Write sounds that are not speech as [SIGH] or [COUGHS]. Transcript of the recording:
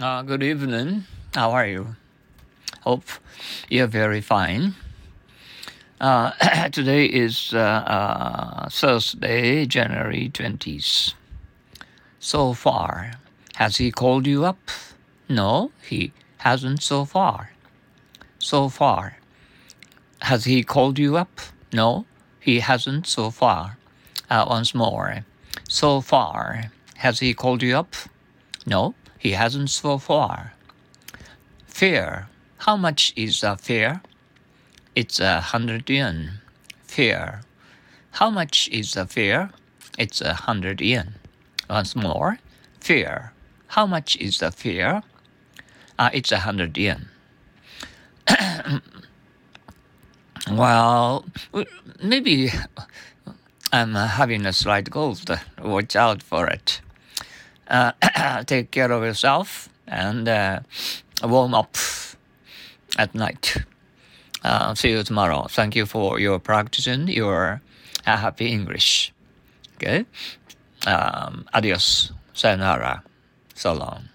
Uh, good evening. How are you? Hope you're very fine. Uh, [COUGHS] today is uh, uh, Thursday, January 20th. So far, has he called you up? No, he hasn't so far. So far. Has he called you up? No, he hasn't so far. Uh, once more. So far. Has he called you up? No, he hasn't so far. Fare. How much is uh, a fare? It's a hundred yen. Fare. How much is uh, a fare? It's a hundred yen. Once more. Fare. How much is uh, the fare? Uh, it's a hundred yen. [COUGHS] well, maybe I'm having a slight cold. Watch out for it. Uh, [CLEARS THROAT] take care of yourself and uh, warm up at night. Uh, see you tomorrow. Thank you for your practicing your happy English. Okay? Um, adios. Sayonara. So long.